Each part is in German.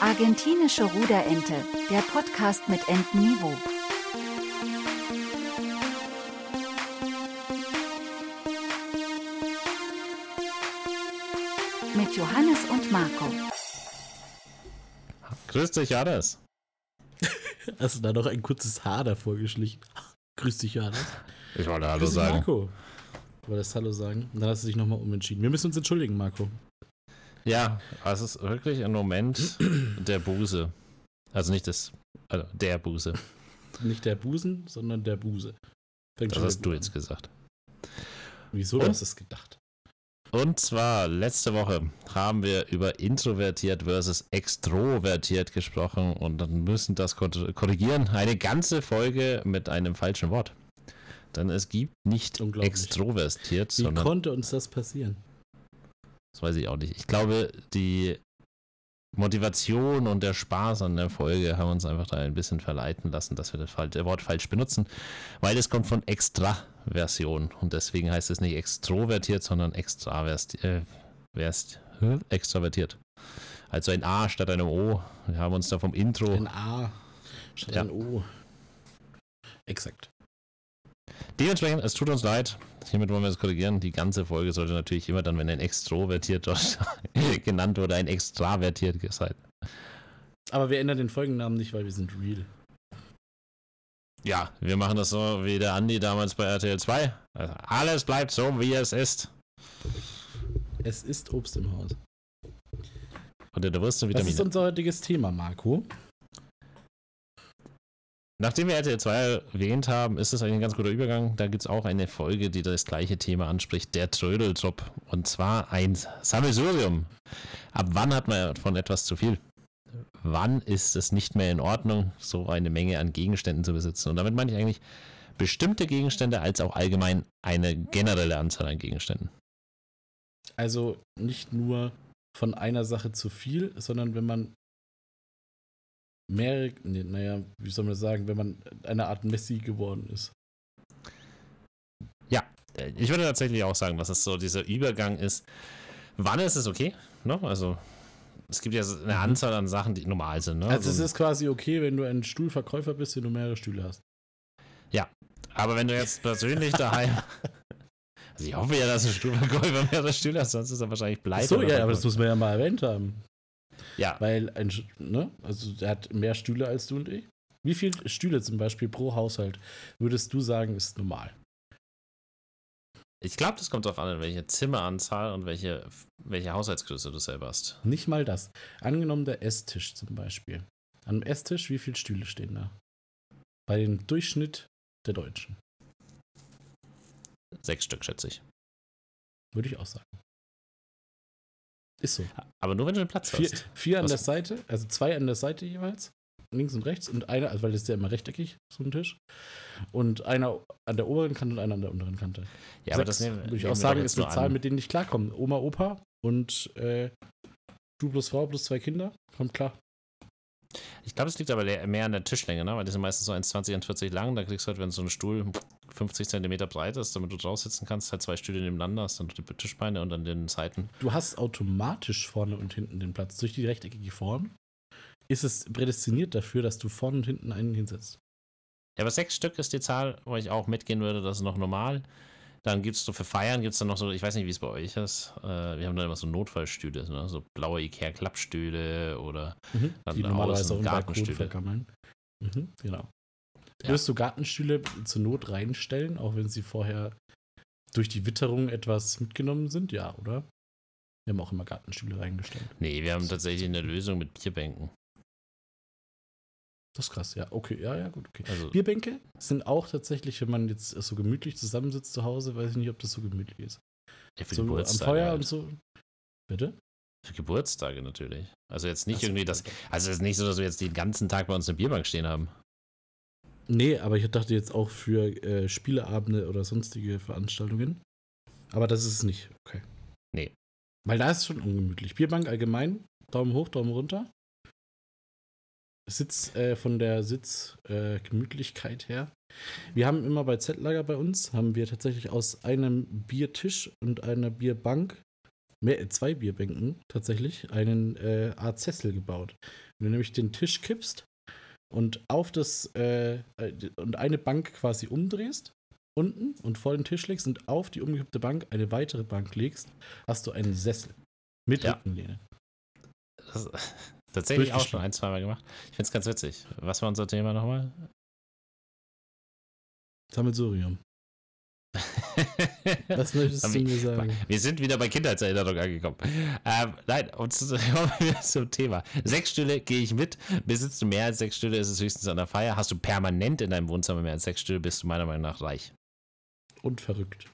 Argentinische Ruderente, der Podcast mit Entenniveau. Mit Johannes und Marco. Grüß dich, Johannes. Hast du da noch ein kurzes Haar davor geschlichen? Grüß dich, Johannes. Ich wollte Hallo Grüß dich, sagen. Marco. Du wolltest Hallo sagen. Dann hast du dich nochmal umentschieden. Wir müssen uns entschuldigen, Marco. Ja, es ist wirklich ein Moment der Buße. Also nicht des, also der Buße. Nicht der Busen, sondern der Buse. Fängt Das hast du an. jetzt gesagt. Wieso Und? du hast du es gedacht? Und zwar letzte Woche haben wir über introvertiert versus extrovertiert gesprochen und dann müssen das kor- korrigieren. Eine ganze Folge mit einem falschen Wort. Denn es gibt nicht extrovertiert, Wie sondern konnte uns das passieren? Das weiß ich auch nicht. Ich glaube, die Motivation und der Spaß an der Folge haben uns einfach da ein bisschen verleiten lassen, dass wir das Wort falsch benutzen, weil es kommt von Extraversion und deswegen heißt es nicht extrovertiert, sondern extraverst, äh, verst, extravertiert. Also ein A statt einem O. Wir haben uns da vom Intro. Ein A statt Ja. ein O. Exakt. Dementsprechend, es tut uns leid. Hiermit wollen wir es korrigieren. Die ganze Folge sollte natürlich immer dann, wenn ein extrovertiert dort genannt wurde, ein extravertiert sein. Aber wir ändern den Folgennamen nicht, weil wir sind real. Ja, wir machen das so wie der Andi damals bei RTL 2. Also alles bleibt so, wie es ist. Es ist Obst im Haus. Und der Wurst und Das ist Vitamine. unser heutiges Thema, Marco. Nachdem wir RTL 2 erwähnt haben, ist es eigentlich ein ganz guter Übergang. Da gibt es auch eine Folge, die das gleiche Thema anspricht, der Trödeltrupp. Und zwar ein Sammelsurium. Ab wann hat man von etwas zu viel? Wann ist es nicht mehr in Ordnung, so eine Menge an Gegenständen zu besitzen? Und damit meine ich eigentlich bestimmte Gegenstände als auch allgemein eine generelle Anzahl an Gegenständen. Also nicht nur von einer Sache zu viel, sondern wenn man mehrere, nee, naja, wie soll man das sagen, wenn man eine Art Messi geworden ist. Äh, Ich würde tatsächlich auch sagen, dass es so dieser Übergang ist. Wann ist es okay? Ne? Also, es gibt ja eine Mhm. Anzahl an Sachen, die normal sind. Ne? Also es So- ist quasi okay, wenn du ein Stuhlverkäufer bist, wenn du mehrere Stühle hast. aber wenn du jetzt persönlich daheim. Also, ich hoffe ja, dass ein Stuhlverkäufer mehrere Stühle hat, sonst ist er wahrscheinlich pleite. so, ja, aber das muss man ja mal erwähnt haben. Ja, Weil ein, ne, also der hat mehr Stühle als du und ich. Wie viele Stühle zum Beispiel pro Haushalt würdest du sagen, ist normal? ich glaube, das kommt darauf an, welche Zimmeranzahl und welche, welche Haushaltsgröße du selber hast. Nicht mal das. Angenommen der Esstisch zum Beispiel. Am Esstisch, wie viele Stühle stehen da? Bei dem Durchschnitt der Deutschen. Sechs Stück, schätze ich. Würde ich auch sagen. Ist so. Aber nur wenn du den Platz Vier, hast. vier an Was- der Seite, also zwei an der Seite jeweils. Links und rechts. Und einer, also weil das ist ja immer rechteckig, so ein Tisch. Und einer an der oberen Kante und einer an der unteren Kante. Ja, aber Sechs, das nehmen, würde ich auch sagen, ist eine Zahl, an. mit denen ich klarkomme. Oma, Opa und äh, du plus Frau plus zwei Kinder. Kommt klar. Ich glaube, es liegt aber mehr an der Tischlänge, ne? weil die sind meistens so 1,20, 1,40 lang. Da kriegst du halt, wenn so ein Stuhl 50 Zentimeter breit ist, damit du drauf sitzen kannst, halt zwei Stühle nebeneinander, hast dann die Tischbeine und an den Seiten. Du hast automatisch vorne und hinten den Platz. Durch die rechteckige Form ist es prädestiniert dafür, dass du vorne und hinten einen hinsetzt. Ja, aber sechs Stück ist die Zahl, wo ich auch mitgehen würde, das ist noch normal. Dann gibt es so für Feiern, gibt es dann noch so, ich weiß nicht, wie es bei euch ist. Äh, wir haben dann immer so Notfallstühle, ne? so blaue Ikea-Klappstühle oder Dann die normalerweise so auch Gartenstühle. Mhm, genau. Ja. Würdest du Gartenstühle zur Not reinstellen, auch wenn sie vorher durch die Witterung etwas mitgenommen sind? Ja, oder? Wir haben auch immer Gartenstühle reingestellt. Nee, wir haben tatsächlich eine Lösung mit Bierbänken. Das ist krass, ja. Okay, ja, ja, gut, okay. Also, Bierbänke sind auch tatsächlich, wenn man jetzt so gemütlich zusammensitzt zu Hause, weiß ich nicht, ob das so gemütlich ist. ja, für So am Geburtstage Feuer halt. und so. Bitte? Für Geburtstage natürlich. Also jetzt nicht so, irgendwie das. Also es ist nicht so, dass wir jetzt den ganzen Tag bei uns eine Bierbank stehen haben. Nee, aber ich dachte jetzt auch für äh, Spieleabende oder sonstige Veranstaltungen. Aber das ist es nicht. Okay. Nee. Weil da ist es schon ungemütlich. Bierbank allgemein, Daumen hoch, Daumen runter. Sitz äh, von der Sitzgemütlichkeit äh, her. Wir haben immer bei Z-Lager bei uns, haben wir tatsächlich aus einem Biertisch und einer Bierbank mehr, zwei Bierbänken tatsächlich einen äh, Art Sessel gebaut. Wenn du nämlich den Tisch kippst und auf das äh, äh, und eine Bank quasi umdrehst unten und vor den Tisch legst und auf die umgekippte Bank eine weitere Bank legst, hast du einen Sessel mit Ja. Rückenlehne. Das, tatsächlich auch schon ein, zweimal gemacht. Ich finde es ganz witzig. Was war unser Thema nochmal? Sammelsurium. Was möchtest du mir sagen? Wir sind wieder bei Kindheitserinnerung angekommen. Ähm, nein, und kommen wir zum Thema. Sechs Stühle gehe ich mit. Besitzt du mehr als sechs Stühle, ist es höchstens an der Feier. Hast du permanent in deinem Wohnzimmer mehr als sechs Stühle, bist du meiner Meinung nach reich. Und verrückt.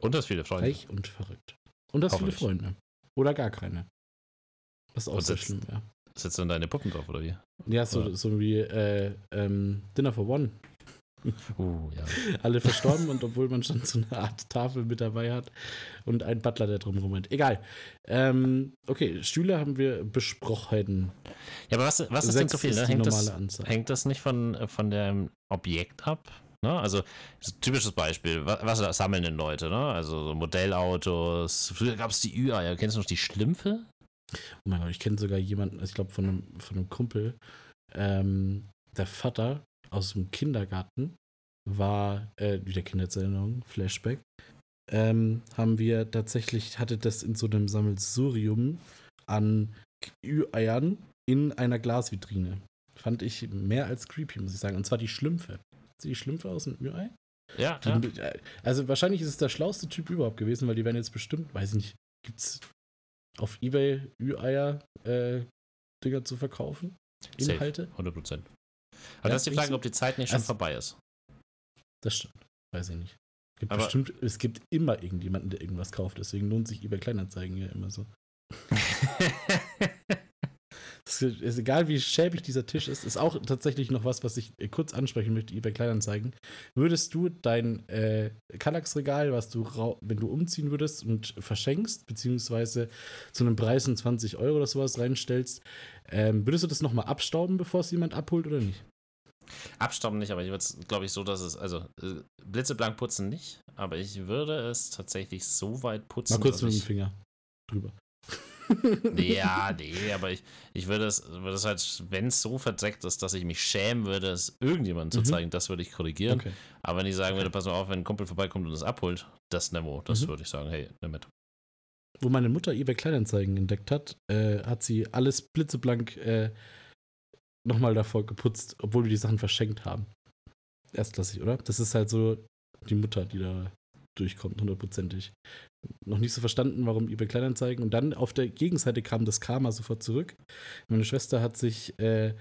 Und hast viele Freunde. Reich und verrückt. Und hast viele. Freunde. Oder gar keine. Was auch Und sehr schlimm wäre. Sitzen dann deine Puppen drauf, oder wie? Ja, so, Ja. so wie äh, ähm, Dinner for One. Uh, ja. Alle verstorben und obwohl man schon so eine Art Tafel mit dabei hat und einen Butler, der drum rumrennt. Egal. Ähm, okay, Stühle haben wir besprochen. Ja, aber was, was ist denn so viel? ist Ne? Hängt, das, normale Anzahl. hängt das nicht von, von dem Objekt ab? Ne? Also, so ein typisches Beispiel, was, was sammeln denn Leute? Ne? Also so Modellautos. Früher gab es die Ü-Eier. Kennst du noch die Schlümpfe? Oh mein Gott, ich kenne sogar jemanden, ich glaube von einem, von einem Kumpel, ähm, der Vater aus dem Kindergarten war, äh, wieder Kindheitserinnerung, Flashback, ähm, haben wir tatsächlich, hatte das in so einem Sammelsurium an Ü-Eiern in einer Glasvitrine. Fand ich mehr als creepy, muss ich sagen. Und zwar die Schlümpfe. Du die Schlümpfe aus dem Ü-Ei? Ja, Die- ja. äh, Also wahrscheinlich ist es der schlauste Typ überhaupt gewesen, weil die werden jetzt bestimmt, weiß ich nicht, gibt's auf Ebay Ü-Eier äh, Dinger zu verkaufen? Safe. Inhalte? 100 Prozent. Aber Ja, das ist die Frage, so- ob die Zeit nicht schon Also- vorbei ist. Das stimmt. Weiß ich nicht. Es gibt Aber- bestimmt, es gibt immer irgendjemanden, der irgendwas kauft, deswegen lohnt sich eBay Kleinanzeigen ja immer so. Es ist egal, wie schäbig dieser Tisch ist, ist auch tatsächlich noch was, was ich äh, kurz ansprechen möchte, eBay Kleinanzeigen. Würdest du dein äh, Kallax-Regal, was du, wenn du umziehen würdest und verschenkst, beziehungsweise zu einem Preis von 20 Euro oder sowas reinstellst, ähm, würdest du das nochmal abstauben, bevor es jemand abholt oder nicht? Abstauben nicht, aber ich würde es, glaube ich, so, dass es, also äh, blitzeblank putzen nicht, aber ich würde es tatsächlich so weit putzen. Mal kurz mit dem Finger drüber. Ja, nee, aber ich, ich würde es, würde es halt, wenn es so verdreckt ist, dass ich mich schämen würde, es irgendjemandem Mhm. zu zeigen, das würde ich korrigieren. Okay. Aber wenn ich sagen würde, pass mal auf, wenn ein Kumpel vorbeikommt und es abholt, das Nemo, das Mhm. würde ich sagen, hey, nimm mit. Wo meine Mutter eBay Kleinanzeigen entdeckt hat, äh, hat sie alles blitzeblank äh, nochmal davor geputzt, obwohl wir die Sachen verschenkt haben. Erstklassig, oder? Das ist halt so die Mutter, die da durchkommt, hundertprozentig. Noch nicht so verstanden, warum eBay Kleinanzeigen. Und dann auf der Gegenseite kam das Karma sofort zurück. Meine Schwester hat sich äh,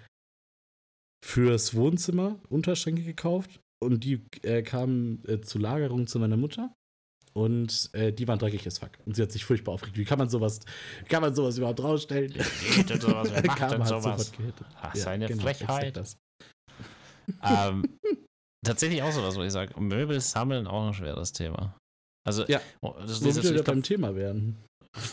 fürs Wohnzimmer Unterschränke gekauft und die äh, kamen äh, zur Lagerung zu meiner Mutter. Und äh, die waren dreckig as fuck. Und sie hat sich furchtbar aufgeregt. Wie kann man sowas, kann man sowas überhaupt rausstellen? Geht denn sowas? Wer macht Karma denn hat sowas? Ach, seine Frechheit. exakt Das. ähm, tatsächlich auch sowas, wo ich sage, Möbel sammeln auch ein schweres Thema. Also, Ja. oh, das jetzt, wieder ich beim glaube, Thema werden.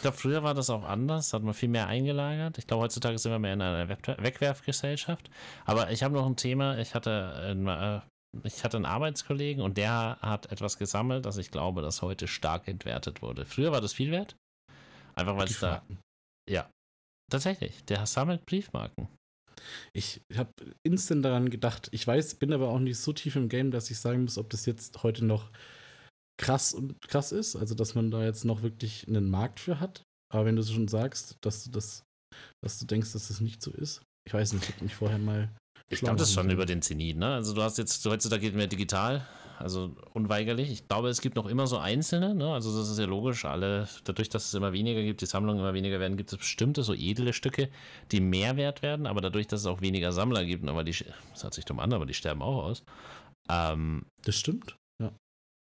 glaub, früher war das auch anders, hat man viel mehr eingelagert. Ich glaube, heutzutage sind wir mehr in einer Weg- Wegwerfgesellschaft. Aber ich habe noch ein Thema, ich hatte, ein, äh, ich hatte einen Arbeitskollegen und der hat etwas gesammelt, das ich glaube, das heute stark entwertet wurde. Früher war das viel wert, einfach weil es da, Briefmarken. tatsächlich, der sammelt Briefmarken. Ich habe instant daran gedacht. Ich weiß, bin aber auch nicht so tief im Game, dass ich sagen muss, ob das jetzt heute noch krass und krass ist. Also, dass man da jetzt noch wirklich einen Markt für hat. Aber wenn du schon sagst, dass du das, dass du denkst, dass das nicht so ist, ich weiß nicht, ich habe mich vorher mal. Ich glaube, das ist schon über den Zenit, ne? Also du hast jetzt, heutzutage geht mehr digital, also unweigerlich. Ich glaube, es gibt noch immer so einzelne, ne? Also das ist ja logisch, alle, dadurch, dass es immer weniger gibt, die Sammlungen immer weniger werden, gibt es bestimmte so edle Stücke, die mehr wert werden, aber dadurch, dass es auch weniger Sammler gibt, aber die, das hört sich dumm an, aber die sterben auch aus, ähm, Das stimmt.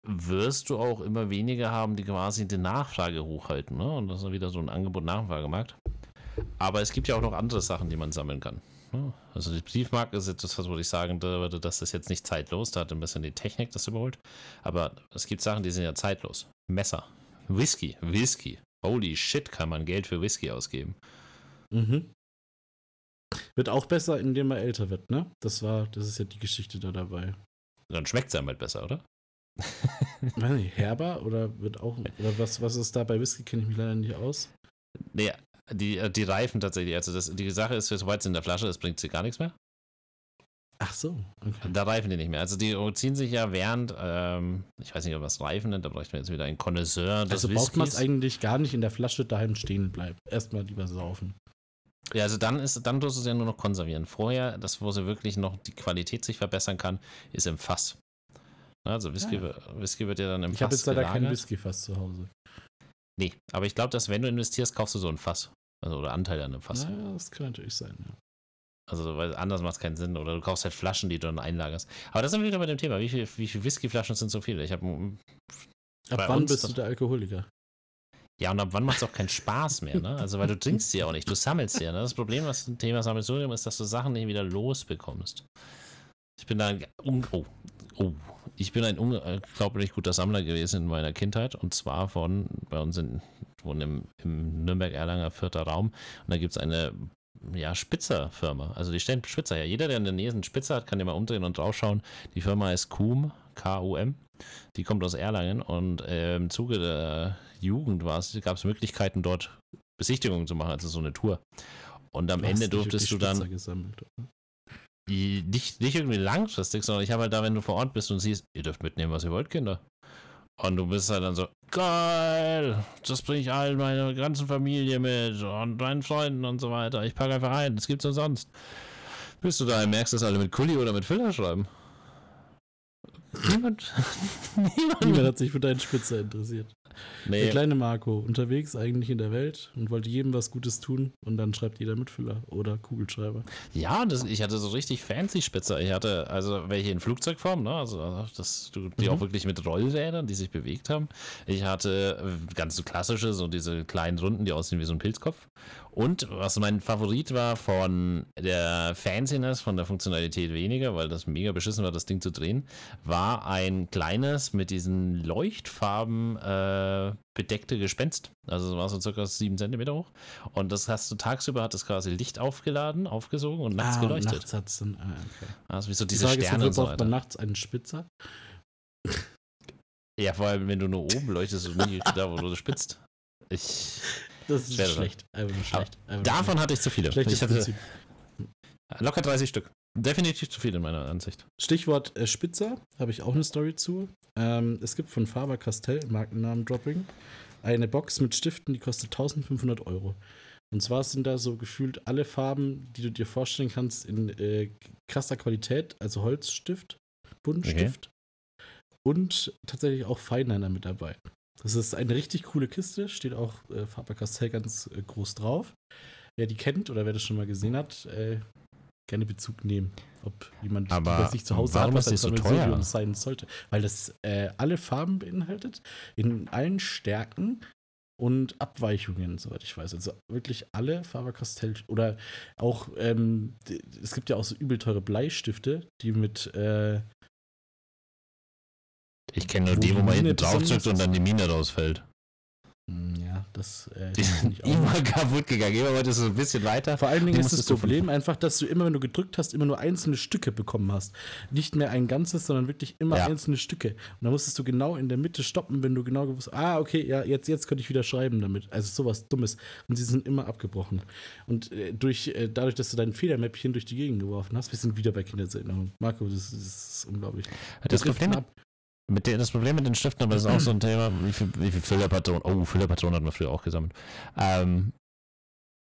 Wirst du auch immer weniger haben, die quasi die Nachfrage hochhalten, ne? Und das ist wieder so ein Angebot-Nachfragemarkt. Aber es gibt ja auch noch andere Sachen, die man sammeln kann. ne? Also die Briefmarke ist jetzt das, wo ich sagen würde, das ist jetzt nicht zeitlos, da hat ein bisschen die Technik das überholt. Aber es gibt Sachen, die sind ja zeitlos. Messer, Whisky, Whisky. Holy shit, kann man Geld für Whisky ausgeben. Mhm. Wird auch besser, indem man älter wird, ne? Das war, das ist ja die Geschichte da dabei. Dann schmeckt es einem halt besser, oder? Weiß nicht, herber oder wird auch, oder was, was ist da bei Whisky, kenne ich mich leider nicht aus. Nee, die, äh, die reifen tatsächlich. Also das, die Sache ist, sobald es in der Flasche ist, bringt sie gar nichts mehr. Ach so, okay. Da reifen die nicht mehr. Also die ziehen sich ja während, ähm, ich weiß nicht, ob das Reifen nennt, da bräuchten wir jetzt wieder einen Connoisseur Also braucht man es eigentlich gar nicht in der Flasche daheim stehen bleiben. Erstmal lieber saufen. Ja, also dann ist, dann tust du es ja nur noch konservieren. Vorher, das, wo sie wirklich noch die Qualität sich verbessern kann, ist im Fass. Also Whisky, Ja. Whisky wird ja dann im Ich habe Fass jetzt leider kein gelagert. Whisky fast zu Hause. Nee, aber ich glaube, dass wenn du investierst, kaufst du so ein Fass. Also, oder Anteil an einem Fass. Naja, das kann natürlich sein, ja. Also, weil anders macht es keinen Sinn. Oder du kaufst halt Flaschen, die du dann einlagerst. Aber das sind wir wieder bei dem Thema. Wie viele wie viel Whiskyflaschen sind so viele? Ich habe. Ab wann bist du der Alkoholiker? Ja, und ab wann macht es auch keinen Spaß mehr, ne? Also, weil du trinkst sie auch nicht. Du sammelst sie ja. Ne? Das Problem, was im Thema Sammelsurium ist, dass du Sachen nicht wieder losbekommst. Ich bin. Un oh, oh. Ich bin ein unglaublich guter Sammler gewesen in meiner Kindheit. Und zwar von bei uns in, wohnen im, im Nürnberg-Erlanger vierter Raum. Und da gibt es eine ja, Spitzer-Firma. Also die stellen Spitzer her. Jeder, der in der Nähe einen Spitzer hat, kann ja mal umdrehen und draufschauen. Die Firma heißt KUM, K-U-M. Die kommt aus Erlangen und äh, im Zuge der Jugend gab es Möglichkeiten, dort Besichtigungen zu machen, also so eine Tour. Und am Du Ende durftest du dann gesammelt, oder? Die- nicht, nicht irgendwie langfristig, sondern ich habe halt da, wenn du vor Ort bist und siehst, ihr dürft mitnehmen, was ihr wollt, Kinder. Und du bist halt dann so, geil, das bringe ich allen meiner ganzen Familie mit und meinen Freunden und so weiter. Ich packe einfach ein, das gibt's umsonst. Bis du daheim merkst, dass alle mit Kuli oder mit Filler schreiben. Niemand. Niemand Niemand. hat sich für deinen Spitzer interessiert. Der Nee, kleine Marco, unterwegs eigentlich in der Welt und wollte jedem was Gutes tun und dann schreibt jeder Mitfüller oder Kugelschreiber. Ja, das, ich hatte so richtig fancy Spitzer. Ich hatte also welche in Flugzeugform, ne? Also das, du- die Mhm. auch wirklich mit Rollrädern, die sich bewegt haben. Ich hatte äh, ganz so klassische, so diese kleinen Runden, die aussehen wie so ein Pilzkopf. Und was mein Favorit war von der Fanciness, von der Funktionalität weniger, weil das mega beschissen war, das Ding zu drehen, war ein kleines mit diesen Leuchtfarben äh, bedeckte Gespenst. Also es war so circa 7 cm hoch. Und das hast du tagsüber hat es quasi Licht aufgeladen, aufgesogen und nachts ah, geleuchtet. nachts hat's dann, ah, okay. Also wie so Die diese Frage ist, Sterne und so weiter. nachts einen Spitzer? Ja, vor allem, wenn du nur oben leuchtest und nicht da, wo du spitzt. Ich, Das ist schlecht. Einfach nur schlecht. Einfach davon hatte ich zu viele. Schlechtes Ich hatte Prinzip. locker 30 Stück. Definitiv zu viele in meiner Ansicht. Stichwort äh, Spitzer, habe ich auch eine Story zu. Ähm, es gibt von Faber Castell, Markennamen Dropping, eine Box mit Stiften, die kostet 1500 Euro. Und zwar sind da so gefühlt alle Farben, die du dir vorstellen kannst, in äh, krasser Qualität, also Holzstift, Buntstift und tatsächlich auch Feinliner mit dabei. Das ist eine richtig coole Kiste, steht auch äh, Faber Castell ganz äh, groß drauf. Wer die kennt oder wer das schon mal gesehen hat, äh, gerne Bezug nehmen, ob jemand Aber bei sich zu Hause warum hat, was ist ein so teuer? sein sollte. Weil das äh, alle Farben beinhaltet, in allen Stärken und Abweichungen, soweit ich weiß. Also wirklich alle Faber-Castell oder auch, ähm, es gibt ja auch so übel teure Bleistifte, die mit, äh, Ich kenne nur die, wo man hinten drauf drückt und dann die Mine rausfällt. Mh, ja, das äh, sind ich auch immer kaputt gegangen. Immer wollte es so ein bisschen weiter. Vor allen Dingen ist das Problem einfach, dass du immer, wenn du gedrückt hast, immer nur einzelne Stücke bekommen hast. Nicht mehr ein ganzes, sondern wirklich immer Ja. einzelne Stücke. Und da musstest du genau in der Mitte stoppen, wenn du genau gewusst ah, okay, ja, jetzt, jetzt könnte ich wieder schreiben damit. Also sowas Dummes. Und sie sind immer abgebrochen. Und äh, durch, äh, dadurch, dass du dein Federmäppchen durch die Gegend geworfen hast, wir sind wieder bei Kindheitserinnerungen. Marco, das, das ist unglaublich. Das driften Problem, mit den, das Problem mit den Stiften, aber das ist auch so ein Thema, wie viel, wie viel Füllerpatronen, oh, Füllerpatronen hat man früher auch gesammelt. Ähm,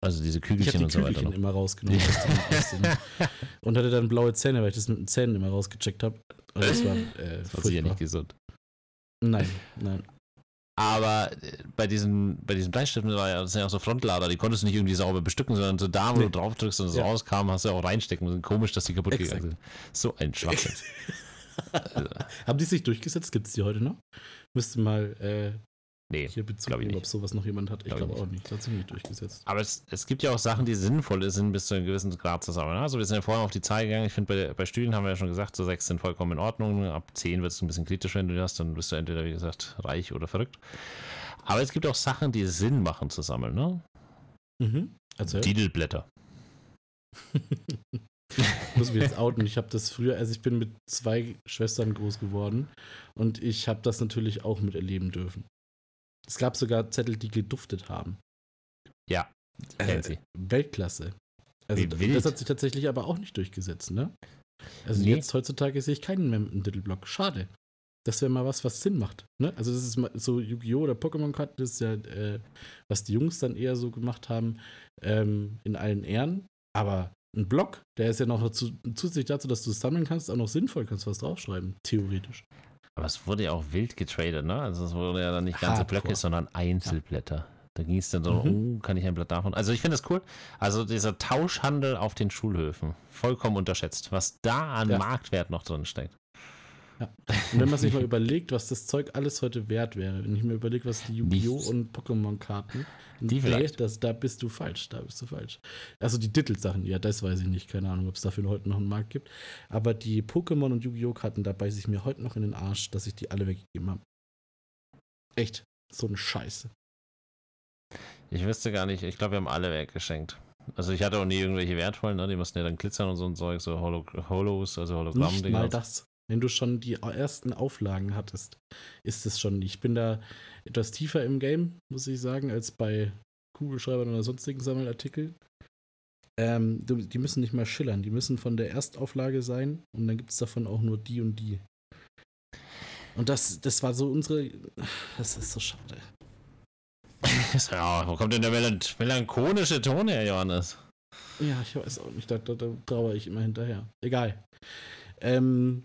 also diese Ich Kügelchen die und so weiter noch. immer rausgenommen und hatte dann blaue Zähne, weil ich das mit den Zähnen immer rausgecheckt habe. Und das war, äh, Das war sicher nicht gesund. Nein, nein. Aber äh, bei diesen, bei diesen Bleistiften war ja, das sind ja auch so Frontlader, die konntest du nicht irgendwie sauber bestücken, sondern so da, wo Nee. du drauf drückst und es Ja. rauskam, hast du auch reinstecken müssen. Komisch, dass die kaputt Exakt. gegangen sind. So ein Schwachsinn. Haben die sich durchgesetzt? Gibt es die heute noch? Müsste mal äh, nee. hier Bezug glaub ich nehmen, ob sowas noch jemand hat. Ich Glaub glaube auch nicht. Das hat sich nicht durchgesetzt. Aber es, es gibt ja auch Sachen, die sinnvoll sind, bis zu einem gewissen Grad zu sammeln. Also wir sind ja vorher auf die Zahl gegangen. Ich finde, bei, bei Stühlen haben wir ja schon gesagt, so sechs sind vollkommen in Ordnung. Ab zehn wird es ein bisschen kritisch, wenn du die hast. Dann bist du entweder, wie gesagt, reich oder verrückt. Aber es gibt auch Sachen, die Sinn machen zu sammeln. Ne? Mhm. Also, Titelblätter. Ich muss mich jetzt outen. Ich habe das früher, also ich bin mit zwei Schwestern groß geworden und ich habe das natürlich auch miterleben dürfen. Es gab sogar Zettel, die geduftet haben. Ja, Äh, Weltklasse. Also das hat sich tatsächlich aber auch nicht durchgesetzt, ne? Also Nee. jetzt heutzutage sehe ich keinen mehr mit einem Titelblock. Schade. Das wäre mal was, was Sinn macht. Ne? Also das ist mal so Yu-Gi-Oh! oder Pokémon-Karten, das ist ja, äh, was die Jungs dann eher so gemacht haben, ähm, in allen Ehren. Aber ein Block, der ist ja noch zu, zusätzlich dazu, dass du es sammeln kannst, auch noch sinnvoll, kannst was draufschreiben, theoretisch. Aber es wurde ja auch wild getradet, ne? Also es wurde ja dann nicht ganze Hardcore. Blöcke, sondern Einzelblätter. Da ging es dann so, Mhm. oh, kann ich ein Blatt davon? Also ich finde das cool. Also dieser Tauschhandel auf den Schulhöfen, vollkommen unterschätzt, was da an Ja. Marktwert noch drin steckt. Und wenn man sich mal überlegt, was das Zeug alles heute wert wäre, wenn ich mir überlege, was die Yu-Gi-Oh! Und Pokémon-Karten, Die vielleicht. das, da bist du falsch, da bist du falsch. Also die Titelsachen, ja, das weiß ich nicht, keine Ahnung, ob es dafür heute noch einen Markt gibt. Aber die Pokémon und Yu-Gi-Oh! Karten, da beiße ich mir heute noch in den Arsch, dass ich die alle weggegeben habe. Echt, so ein Scheiße. Ich wüsste gar nicht, ich glaube, wir haben alle weggeschenkt. Also ich hatte auch nie irgendwelche wertvollen, ne? Die mussten ja dann glitzern und so ein Zeug, so Holo Holos, also Nicht Hologramm-Dinger. mal das. Wenn du schon die ersten Auflagen hattest, ist es schon. Ich bin da etwas tiefer im Game, muss ich sagen, als bei Kugelschreibern oder sonstigen Sammelartikeln. Ähm, die müssen nicht mal schillern, die müssen von der Erstauflage sein und dann gibt es davon auch nur die und die. Und das, das war so unsere. Das ist so schade. Ja, wo kommt denn der melan melancholische Ton her, Johannes? Ja, ich weiß auch nicht, da, da, da trauere ich immer hinterher. Egal. Ähm,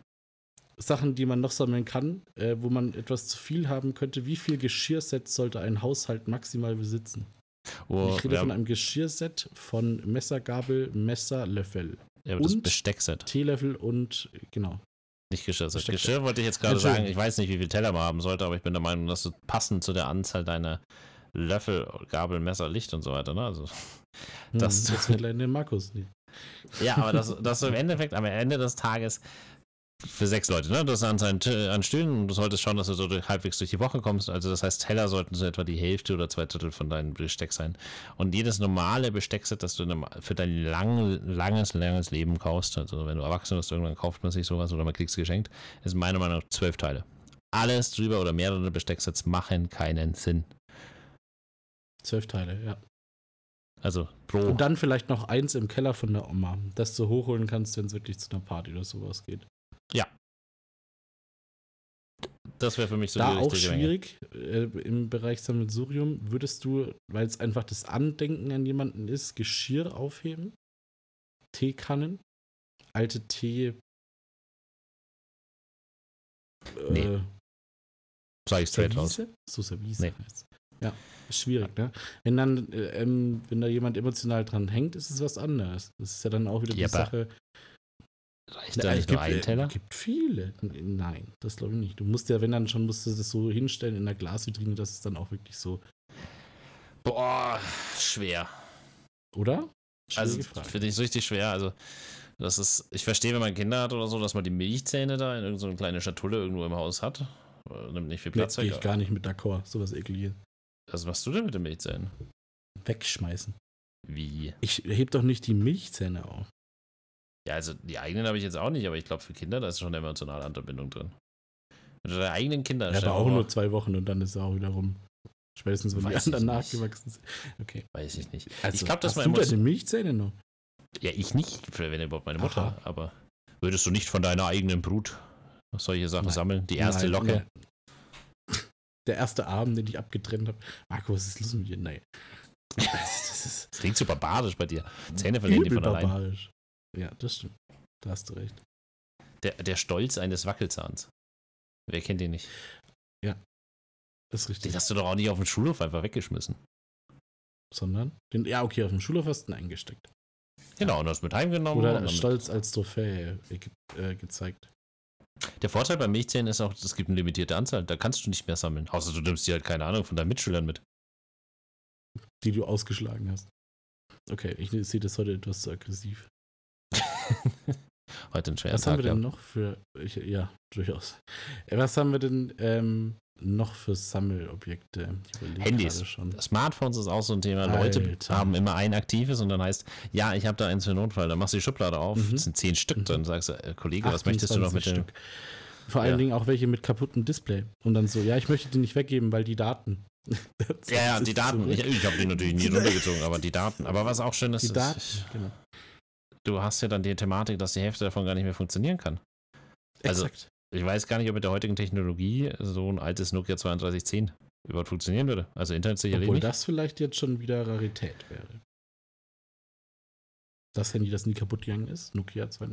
Sachen, die man noch sammeln kann, äh, wo man etwas zu viel haben könnte. Wie viel Geschirrsets sollte ein Haushalt maximal besitzen? Wo, ich rede ja, von einem Geschirrset von Messer, Gabel, Messer, Löffel, ja, aber das und- Besteckset, Teelöffel und genau. nicht Geschirrset. Besteckset. Geschirr wollte ich jetzt gerade sagen, ich weiß nicht, wie viel Teller man haben sollte, aber ich bin der Meinung, dass du passend zu der Anzahl deiner Löffel, Gabel, Messer, Licht und so weiter, ne? Also, Hm, Das- das wird leider den Markus nicht. ja, aber das, das im Endeffekt am Ende des Tages für sechs Leute, ne? Das ist an, seinen, T- an Stühlen und du solltest schauen, dass du so durch- halbwegs durch die Woche kommst. Also das heißt, Teller sollten so etwa die Hälfte oder zwei Drittel von deinem Besteck sein. Und jedes normale Besteckset, das du für dein lang, langes, langes Leben kaufst, also wenn du erwachsen bist, irgendwann kauft man sich sowas oder man kriegt es geschenkt, ist meiner Meinung nach zwölf Teile. Alles drüber oder mehrere Bestecksets machen keinen Sinn. Zwölf Teile, ja. Also pro. Und dann vielleicht noch eins im Keller von der Oma, das du hochholen kannst, wenn es wirklich zu einer Party oder sowas geht. Das wäre für mich so da auch schwierig äh, im Bereich Sammelsurium. Würdest du, weil es einfach das Andenken an jemanden ist, Geschirr aufheben? Teekannen? Alte Tee. Nee. Äh, Sag ich straight? So Service Nee. heißt Ja, ist schwierig, ne? Wenn dann, äh, ähm, wenn da jemand emotional dran hängt, ist es was anderes. Das ist ja dann auch wieder die Ja, Sache. Reicht da es nicht nur gibt, ein äh, Teller? gibt viele. Nein, das glaube ich nicht. Du musst ja, wenn dann schon, musst du das so hinstellen in der Glasvitrine, dass es dann auch wirklich so, Boah, schwer. oder? Also Schwierige Frage. finde ich richtig schwer. Also das ist, ich verstehe, wenn man Kinder hat oder so, dass man die Milchzähne da in irgendeine kleine Schatulle irgendwo im Haus hat. Äh, Nimmt nicht viel Nee, Platz gehe ich weg. gar nicht mit d'accord. Sowas ekliges. Was machst du denn mit den Milchzähnen? Wegschmeißen. Wie? Ich heb doch nicht die Milchzähne auf. Ja, also die eigenen habe ich jetzt auch nicht, aber ich glaube für Kinder, da ist schon eine emotionale Anbindung drin. Wenn du deine eigenen Kinder Ja, aber auch nur zwei Wochen und dann ist er auch wieder rum. Spätestens, wenn Weiß die anderen nachgewachsen sind. Okay. Weiß ich nicht. Also, ich glaube, dass hast du deine Milchzähne noch? Ja, ich nicht, wenn überhaupt meine Mutter. Aha. Aber würdest du nicht von deiner eigenen Brut solche Sachen Nein. sammeln? Die erste Nein, Locke. nee. Der erste Arm, den ich abgetrennt habe. Marco, was ist los mit dir? Nein. Das, das ist Das klingt so barbarisch bei dir. Zähne verlieren die von allein. barbarisch. Ja, das stimmt. Da hast du recht. Der, der Stolz eines Wackelzahns. Wer kennt den nicht? Das ist richtig. Den hast du doch auch nicht auf dem Schulhof einfach weggeschmissen. Sondern? Den, ja, okay, auf dem Schulhof hast du ihn eingesteckt. Genau, und hast mit heimgenommen. Oder stolz als Trophäe äh, ge gezeigt. Der Vorteil bei Milchzähnen ist auch, es gibt eine limitierte Anzahl. Da kannst du nicht mehr sammeln. Außer du nimmst die halt, keine Ahnung, von deinen Mitschülern mit. Die du ausgeschlagen hast. Okay, ich sehe das heute etwas zu aggressiv. Heute ein schwerer Was Tag, haben wir ja. denn noch für. Ich, ja, durchaus. Äh, Was haben wir denn ähm, noch für Sammelobjekte? Handys. Smartphones ist auch so ein Thema. Leute Alter. haben immer ein aktives und dann heißt, ja, ich habe da eins für Notfall. Dann machst du die Schublade auf, Mhm. es sind zehn Stück drin. Sagst du, äh, Kollege, was möchtest du noch mit 28 dem? Stück. Vor allen Ja. Dingen auch welche mit kaputtem Display. Und dann so, ja, ich möchte die nicht weggeben, weil die Daten. Ja, ja, ist die Daten. zurück. Ich, ich habe die natürlich nie runtergezogen, aber die Daten. Aber was auch schön ist, Die ist, Daten, ich- genau. Du hast ja dann die Thematik, dass die Hälfte davon gar nicht mehr funktionieren kann. Also, Exakt. Ich weiß gar nicht, ob mit der heutigen Technologie so ein altes Nokia 3210 überhaupt funktionieren würde. Also Internet sicherlich Obwohl nicht. das vielleicht jetzt schon wieder Rarität wäre. Das Handy, das nie kaputt gegangen ist, Nokia 2,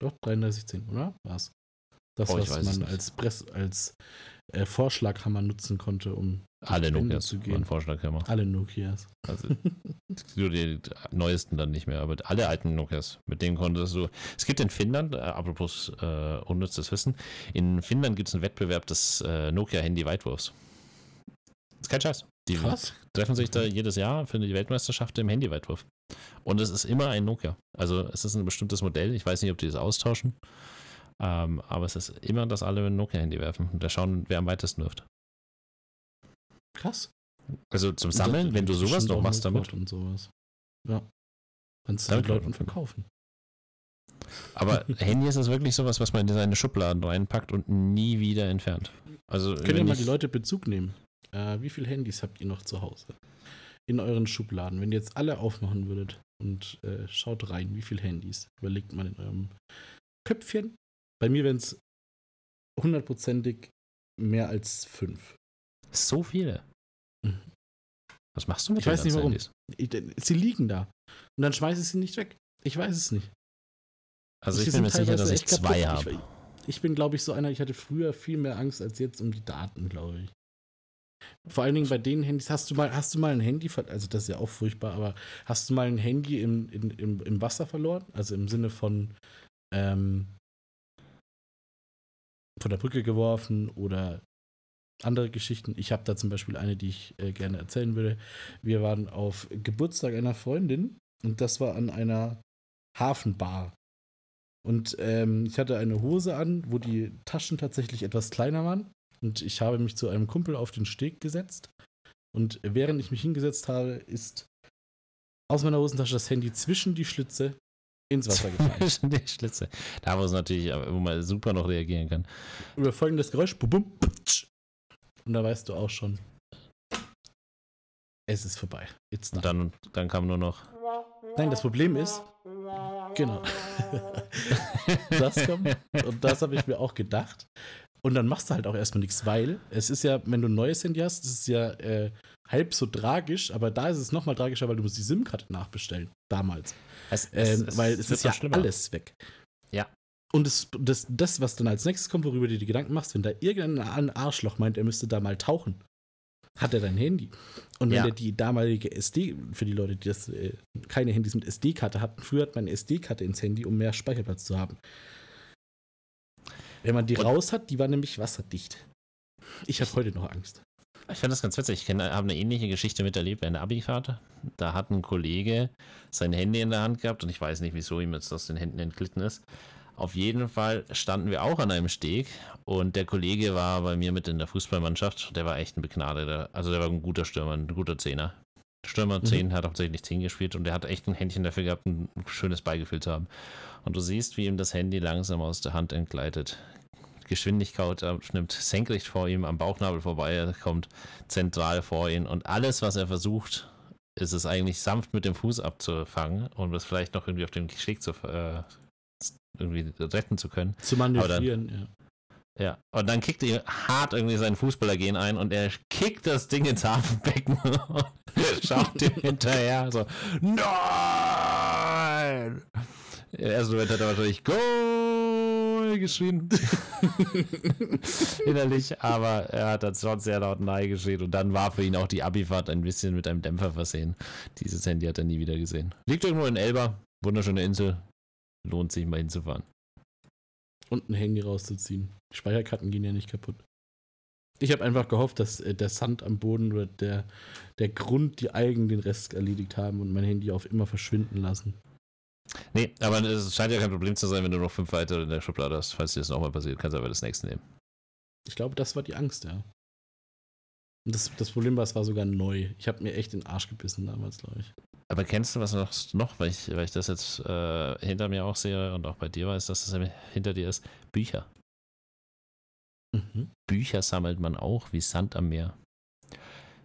doch 3310, oder? War's. Das, Oh, was man als, Press, als äh, Vorschlaghammer nutzen konnte, um Alle Wände Nokias zu gehen. Vorschlaghammer. Alle Nokias. Also nur die neuesten dann nicht mehr, aber alle alten Nokias, mit denen konntest du. Es gibt in Finnland, äh, apropos äh, unnützes Wissen, in Finnland gibt es einen Wettbewerb des äh, Nokia-Handy-Weitwurfs. Ist kein Scheiß. Die Krass. treffen sich da jedes Jahr für die Weltmeisterschaft im Handyweitwurf. Und es ist immer ein Nokia. Also es ist ein bestimmtes Modell. Ich weiß nicht, ob die das austauschen. Ähm, aber es ist immer, dass alle ein Nokia-Handy werfen. Und da schauen, wer am weitesten wirft. Krass. Also zum Sammeln, wenn du sowas noch machst damit. Und sowas. Ja. Kannst du Damit den Leuten verkaufen. Aber Handy ist es wirklich sowas, was man in seine Schubladen reinpackt und nie wieder entfernt. Also Könnt ihr mal die Leute Bezug nehmen? Äh, wie viele Handys habt ihr noch zu Hause? In euren Schubladen. Wenn ihr jetzt alle aufmachen würdet und äh, schaut rein, wie viele Handys überlegt man in eurem Köpfchen? Bei mir wären es hundertprozentig mehr als fünf. so viele. Mhm. Was machst du mit Ich weiß nicht warum. Ich, sie liegen da. Und dann schmeiße ich sie nicht weg. Ich weiß es nicht. Also Sie ich bin mir sicher, dass ich zwei kaputt. habe. Ich, ich bin, glaube ich, so einer, ich hatte früher viel mehr Angst als jetzt um die Daten, glaube ich. Vor allen Dingen bei den Handys, hast du mal, hast du mal ein Handy, also das ist ja auch furchtbar, aber hast du mal ein Handy im, in, im, im Wasser verloren? Also im Sinne von ähm, von der Brücke geworfen oder andere Geschichten. Ich habe da zum Beispiel eine, die ich äh, gerne erzählen würde. Wir waren auf Geburtstag einer Freundin und das war an einer Hafenbar. Und ähm, ich hatte eine Hose an, wo die Taschen tatsächlich etwas kleiner waren. Und ich habe mich zu einem Kumpel auf den Steg gesetzt. Und während ich mich hingesetzt habe, ist aus meiner Hosentasche das Handy zwischen die Schlitze ins Wasser gefallen. Die Schlitze. Da, es natürlich, äh, wo man super noch reagieren kann. Über folgendes Geräusch. Bum. Und da weißt du auch schon, es ist vorbei. It's Und dann, dann kam nur noch. Nein, das Problem ist, genau. das kommt. Und das habe ich mir auch gedacht. Und dann machst du halt auch erstmal nichts, weil es ist ja, wenn du ein neues Handy hast, das ist ja äh, halb so tragisch, aber da ist es nochmal tragischer, weil du musst die SIM-Karte nachbestellen. Damals. Es, Ähm, weil es ist ja schlimmer. alles weg. Ja. Und das, das, das, was dann als nächstes kommt, worüber du dir Gedanken machst, wenn da irgendein Arschloch meint, er müsste da mal tauchen, hat er dein Handy. Und wenn Ja. er die damalige SD, für die Leute, die das, äh, keine Handys mit SD-Karte hatten, früher hat man eine SD-Karte ins Handy, um mehr Speicherplatz zu haben. Wenn man die Und- raus hat, die war nämlich wasserdicht. Ich habe heute noch Angst. Ich finde das ganz witzig. Ich habe eine ähnliche Geschichte miterlebt bei einer Abifahrt. Da hat ein Kollege sein Handy in der Hand gehabt und ich weiß nicht, wieso ihm jetzt aus den Händen entglitten ist. Auf jeden Fall standen wir auch an einem Steg und der Kollege war bei mir mit in der Fußballmannschaft. Der war echt ein begnadeter, also der war ein guter Stürmer, ein guter Zehner. Stürmer Mhm. 10 hat hauptsächlich 10 gespielt und der hat echt ein Händchen dafür gehabt, ein schönes Beigefühl zu haben. Und du siehst, wie ihm das Handy langsam aus der Hand entgleitet. Geschwindigkeit abnimmt, senkrecht vor ihm, am Bauchnabel vorbei, kommt zentral vor ihn und alles, was er versucht, ist es eigentlich sanft mit dem Fuß abzufangen und es vielleicht noch irgendwie auf dem Steg zu äh, irgendwie retten zu können. Zu manövrieren, ja. Ja, und dann kickt er hart irgendwie sein Fußballergehen ein und er kickt das Ding ins Hafenbecken und schaut ihm hinterher so, nein! Im ersten Moment hat er wahrscheinlich Goal geschrien. Innerlich, aber er hat dann schon sehr laut Nein geschrien und dann war für ihn auch die Abifahrt ein bisschen mit einem Dämpfer versehen. Dieses Handy hat er nie wieder gesehen. Liegt irgendwo in Elba, wunderschöne Insel, lohnt sich mal hinzufahren. und ein Handy rauszuziehen. Die Speicherkarten gehen ja nicht kaputt. Ich habe einfach gehofft, dass äh, der Sand am Boden oder der, der Grund, die Algen den Rest erledigt haben und mein Handy auf immer verschwinden lassen. Nee, aber es scheint ja kein Problem zu sein, wenn du noch fünf weitere in der Schublade hast. Falls dir das nochmal passiert, kannst du aber das nächste nehmen. Ich glaube, das war die Angst, ja. Das, das Problem war, es war sogar neu. Ich habe mir echt den Arsch gebissen damals, glaube ich. Aber kennst du was noch, noch weil, ich, weil ich das jetzt äh, hinter mir auch sehe und auch bei dir weiß, dass das hinter dir ist? Bücher. Mhm. Bücher sammelt man auch wie Sand am Meer.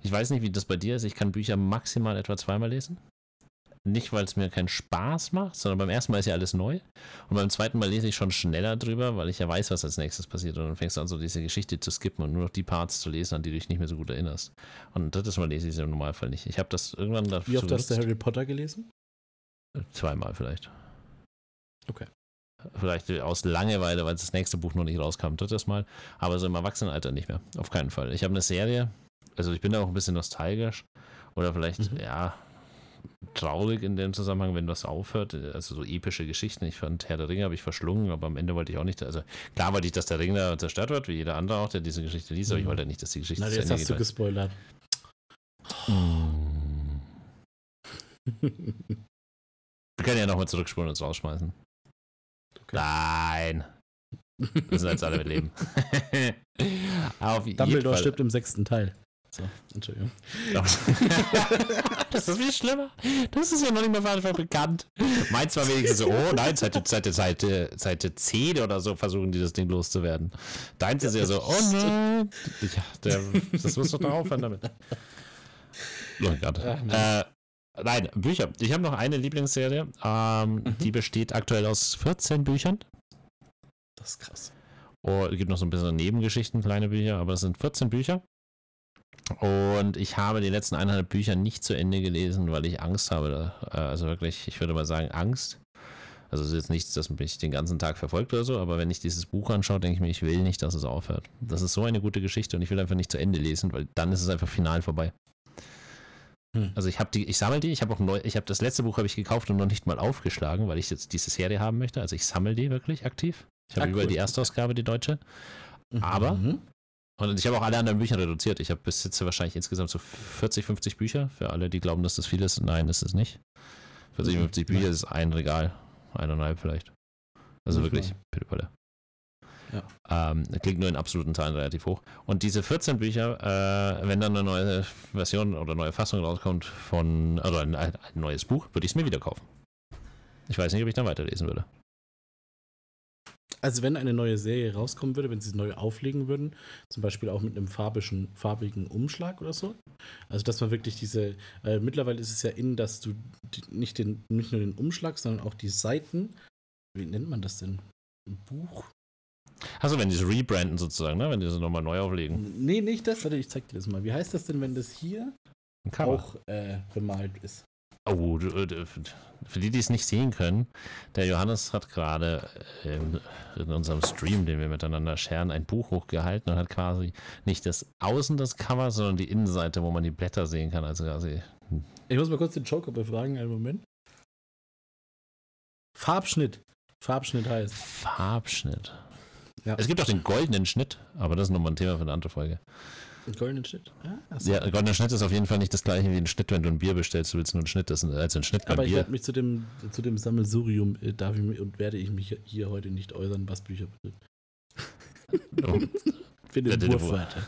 Ich weiß nicht, wie das bei dir ist. Ich kann Bücher maximal etwa zweimal lesen. Nicht, weil es mir keinen Spaß macht, sondern beim ersten Mal ist ja alles neu. Und beim zweiten Mal lese ich schon schneller drüber, weil ich ja weiß, was als nächstes passiert. Und dann fängst du an, so diese Geschichte zu skippen und nur noch die Parts zu lesen, an die du dich nicht mehr so gut erinnerst. Und drittes Mal lese ich sie im Normalfall nicht. Ich habe das irgendwann Wie oft hast du Harry Potter gelesen? Zweimal vielleicht. Okay. Vielleicht aus Langeweile, weil das nächste Buch noch nicht rauskam, drittes Mal. Aber so im Erwachsenenalter nicht mehr. Auf keinen Fall. Ich habe eine Serie, also ich bin da auch ein bisschen nostalgisch. Oder vielleicht, mhm. ja, traurig in dem Zusammenhang, wenn das aufhört. Also so epische Geschichten. Ich fand Herr der Ringe habe ich verschlungen, aber am Ende wollte ich auch nicht. Also klar wollte ich, dass der Ring da zerstört wird, wie jeder andere auch, der diese Geschichte liest, aber ich mhm. wollte nicht, dass die Geschichte Na, jetzt hast du gespoilert. Mm. Wir können ja nochmal zurückspulen und uns rausschmeißen. Okay. Nein. Wir müssen jetzt alle mit leben. Auf Dumbledore stirbt im sechsten Teil. So, Entschuldigung. das ist viel schlimmer. Das ist ja noch nicht mal einfach bekannt. Meins war wenigstens so, oh nein, Seite, Seite, Seite, Seite 10 oder so versuchen die das Ding loszuwerden. Deins ist ja so, oh nein. Ja, der, das muss doch aufhören damit. Oh Gott. Äh, nein, Bücher. Ich habe noch eine Lieblingsserie. Ähm, mhm. Die besteht aktuell aus 14 Büchern. Das ist krass. Oh, es gibt noch so ein bisschen Nebengeschichten, kleine Bücher, aber es sind 14 Bücher. Und ich habe die letzten eineinhalb Bücher nicht zu Ende gelesen, weil ich Angst habe. Also wirklich, ich würde mal sagen, Angst. Also es ist jetzt nichts, das mich den ganzen Tag verfolgt oder so, aber wenn ich dieses Buch anschaue, denke ich mir, ich will nicht, dass es aufhört. Das ist so eine gute Geschichte und ich will einfach nicht zu Ende lesen, weil dann ist es einfach final vorbei. Hm. Also ich habe die, ich sammle die, ich habe auch neu, ich habe das letzte Buch habe ich gekauft und noch nicht mal aufgeschlagen, weil ich jetzt diese Serie haben möchte. Also ich sammle die wirklich aktiv. Ich habe überall cool. die Erstausgabe, die deutsche. Aber mhm. Und ich habe auch alle anderen Bücher reduziert. Ich habe bis jetzt wahrscheinlich insgesamt so 40, 50 Bücher. Für alle, die glauben, dass das viel ist. Nein, das ist nicht. 40, 50 mhm. Bücher ist ein Regal. Eineinhalb vielleicht. Also wirklich, bitte. Ja. Ähm, klingt nur in absoluten Zahlen relativ hoch. Und diese 14 Bücher, äh, wenn dann eine neue Version oder neue Fassung rauskommt von, oder ein, ein neues Buch, würde ich es mir wieder kaufen. Ich weiß nicht, ob ich dann weiterlesen würde. Also wenn eine neue Serie rauskommen würde, wenn sie es neu auflegen würden, zum Beispiel auch mit einem farbischen, farbigen Umschlag oder so. Also dass man wirklich diese, äh, mittlerweile ist es ja in, dass du die, nicht, den, nicht nur den Umschlag, sondern auch die Seiten, wie nennt man das denn? Ein Buch? Achso, wenn die es rebranden sozusagen, ne? wenn die es nochmal neu auflegen. Nee, nicht das, warte, ich zeig dir das mal. Wie heißt das denn, wenn das hier auch äh, bemalt ist? Oh, für die, die es nicht sehen können, der Johannes hat gerade in, in, unserem Stream, den wir miteinander scheren, ein Buch hochgehalten und hat quasi nicht das Außen des Covers, sondern die Innenseite, wo man die Blätter sehen kann. Also quasi. Ich muss mal kurz den Joker befragen, einen Moment. Farbschnitt. Farbschnitt heißt. Farbschnitt. Ja. Es gibt auch den goldenen Schnitt, aber das ist nochmal ein Thema für eine andere Folge. Goldenen Schnitt? Ja, ein goldener Schnitt ist auf jeden Fall nicht das gleiche wie ein Schnitt, wenn du ein Bier bestellst. Du willst nur einen Schnitt, das ist also ein Schnitt beim Aber ich werde mich zu dem, zu dem Sammelsurium, äh, darf ich mich, und werde ich mich hier heute nicht äußern, was Bücher betrifft. Oh. Für den Wurfwörter.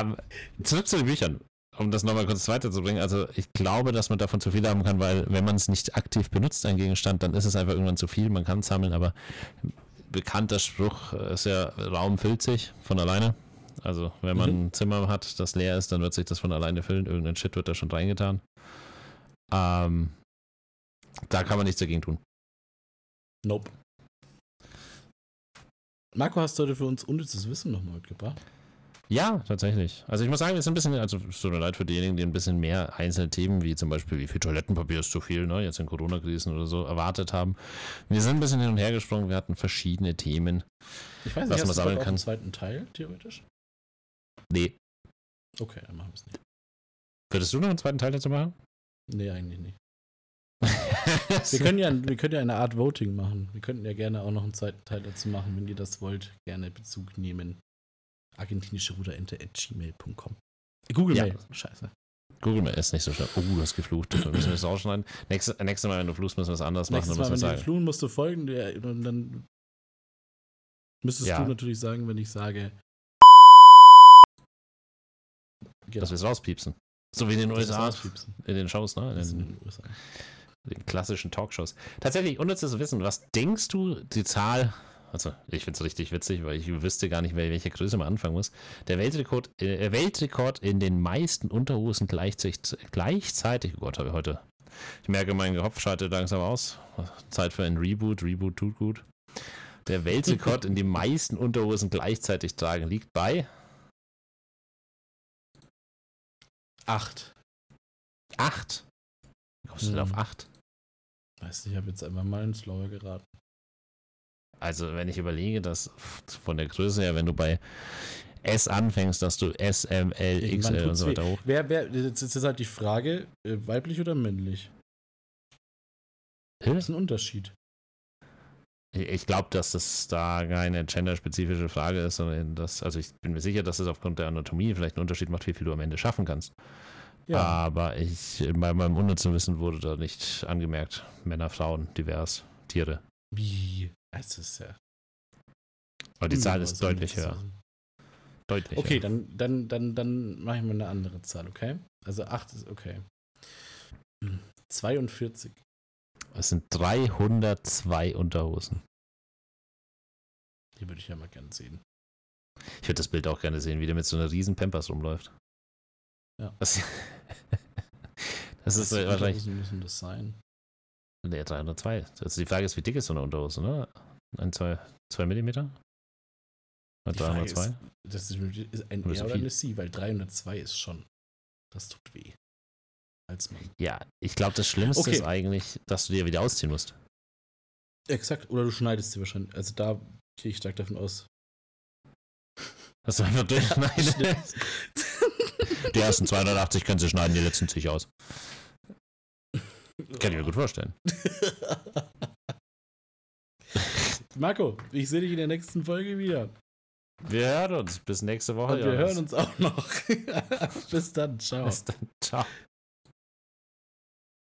um, zurück zu den Büchern um das nochmal kurz weiterzubringen, also ich glaube, dass man davon zu viel haben kann, weil wenn man es nicht aktiv benutzt, ein Gegenstand, dann ist es einfach irgendwann zu viel. Man kann es sammeln, aber bekannter Spruch ist ja, Raum füllt sich von alleine. Also wenn man mhm. ein Zimmer hat, das leer ist, dann wird sich das von alleine füllen. Irgendein Shit wird da schon reingetan. Ähm, da kann man nichts dagegen tun. Nope. Marco, hast du heute für uns unnützes Wissen nochmal mitgebracht? Ja, tatsächlich. Also ich muss sagen, wir sind ein bisschen, also es tut mir leid für diejenigen, die ein bisschen mehr einzelne Themen, wie zum Beispiel, wie viel Toilettenpapier ist zu viel, ne, jetzt in Corona-Krisen oder so, erwartet haben. Wir sind ein bisschen hin und her gesprungen, wir hatten verschiedene Themen. Ich weiß nicht, was man sammeln kann. einen zweiten Teil, theoretisch? Nee. Okay, dann machen wir es nicht. Würdest du noch einen zweiten Teil dazu machen? Nee, eigentlich nicht. wir, können ja, wir können ja eine Art Voting machen. Wir könnten ja gerne auch noch einen zweiten Teil dazu machen, wenn ihr das wollt. Gerne Bezug nehmen argentinische Ruderente at gmail.com. Google ja. Mail. Scheiße. Google Mail ist nicht so schlimm. Oh, du hast geflucht. Müssen wir das rausschneiden. Nächstes, nächstes Mal, wenn du fluchst, müssen wir es anders Nächstes machen. Nächstes Mal, wenn du fluchen musst du folgen und dann Müsstest Ja. du natürlich sagen, wenn ich sage. Genau. Dass wir es rauspiepsen. So wie in den USA. In den Shows, ne? In in den, USA. den klassischen Talkshows. Tatsächlich, unnützes Wissen. Was denkst du, die Zahl, also ich finde es richtig witzig, weil ich wüsste gar nicht, wel- welche Größe man anfangen muss. Der Weltrekord, äh, Weltrekord in den meisten Unterhosen gleichzeitig, gleichzeitig, oh Gott, habe ich heute. Ich merke, mein Kopf schaltet langsam aus. Zeit für ein Reboot. Reboot tut gut. Der Weltrekord in die meisten Unterhosen gleichzeitig tragen liegt bei Acht. 8. Wie kommst du denn auf Mhm. 8? Weiß nicht, ich habe jetzt einfach mal ins Schlauer geraten. Also, wenn ich überlege, dass von der Größe her, wenn du bei S anfängst, dass du S, M, L, XL und so weiter hoch. Wer, wer, jetzt ist halt die Frage, äh, weiblich oder männlich? Hä? Das ist ein Unterschied. Ich- glaube, dass das da keine genderspezifische Frage ist, sondern das, also ich bin mir sicher, dass es aufgrund der Anatomie vielleicht einen Unterschied macht, wie viel du am Ende schaffen kannst. Ja. Aber ich, bei meinem unnützen Wissen wurde da nicht angemerkt. Männer, Frauen, divers, Tiere. Wie? Es ist ja. Aber die Zahl ist deutlich höher. Deutlich Okay, höher. dann, dann, dann, dann mache ich mal eine andere Zahl, okay? Also 8 ist okay. Hm, 42. Es sind 302 Unterhosen. Die würde ich ja mal gern sehen. Ich würde das Bild auch gerne sehen, wie der mit so einer riesen Pampers rumläuft. Ja. Das, das ist wahrscheinlich. Müssen das sein? Der 302. Also die Frage ist, wie dick ist so eine Unterhose, ne? Ein, zwei, zwei Millimeter? Oder Die Frage 302? Ist, das ist, ein R oder eine C, weil 302 ist schon. Das tut weh. Als Mann. Ja, ich glaube, das Schlimmste Okay. ist eigentlich, dass du dir wieder ausziehen musst. Exakt. Oder du schneidest sie wahrscheinlich. Also da gehe ich stark davon aus. Dass du einfach durchschneidest. die ersten 280 können sie schneiden, die letzten ziehe ich aus. Kann ich mir gut vorstellen. Marco, ich sehe dich in der nächsten Folge wieder. Wir hören uns. Bis nächste Woche. Und wir hören uns auch noch. Bis dann. Ciao. Bis dann. Ciao.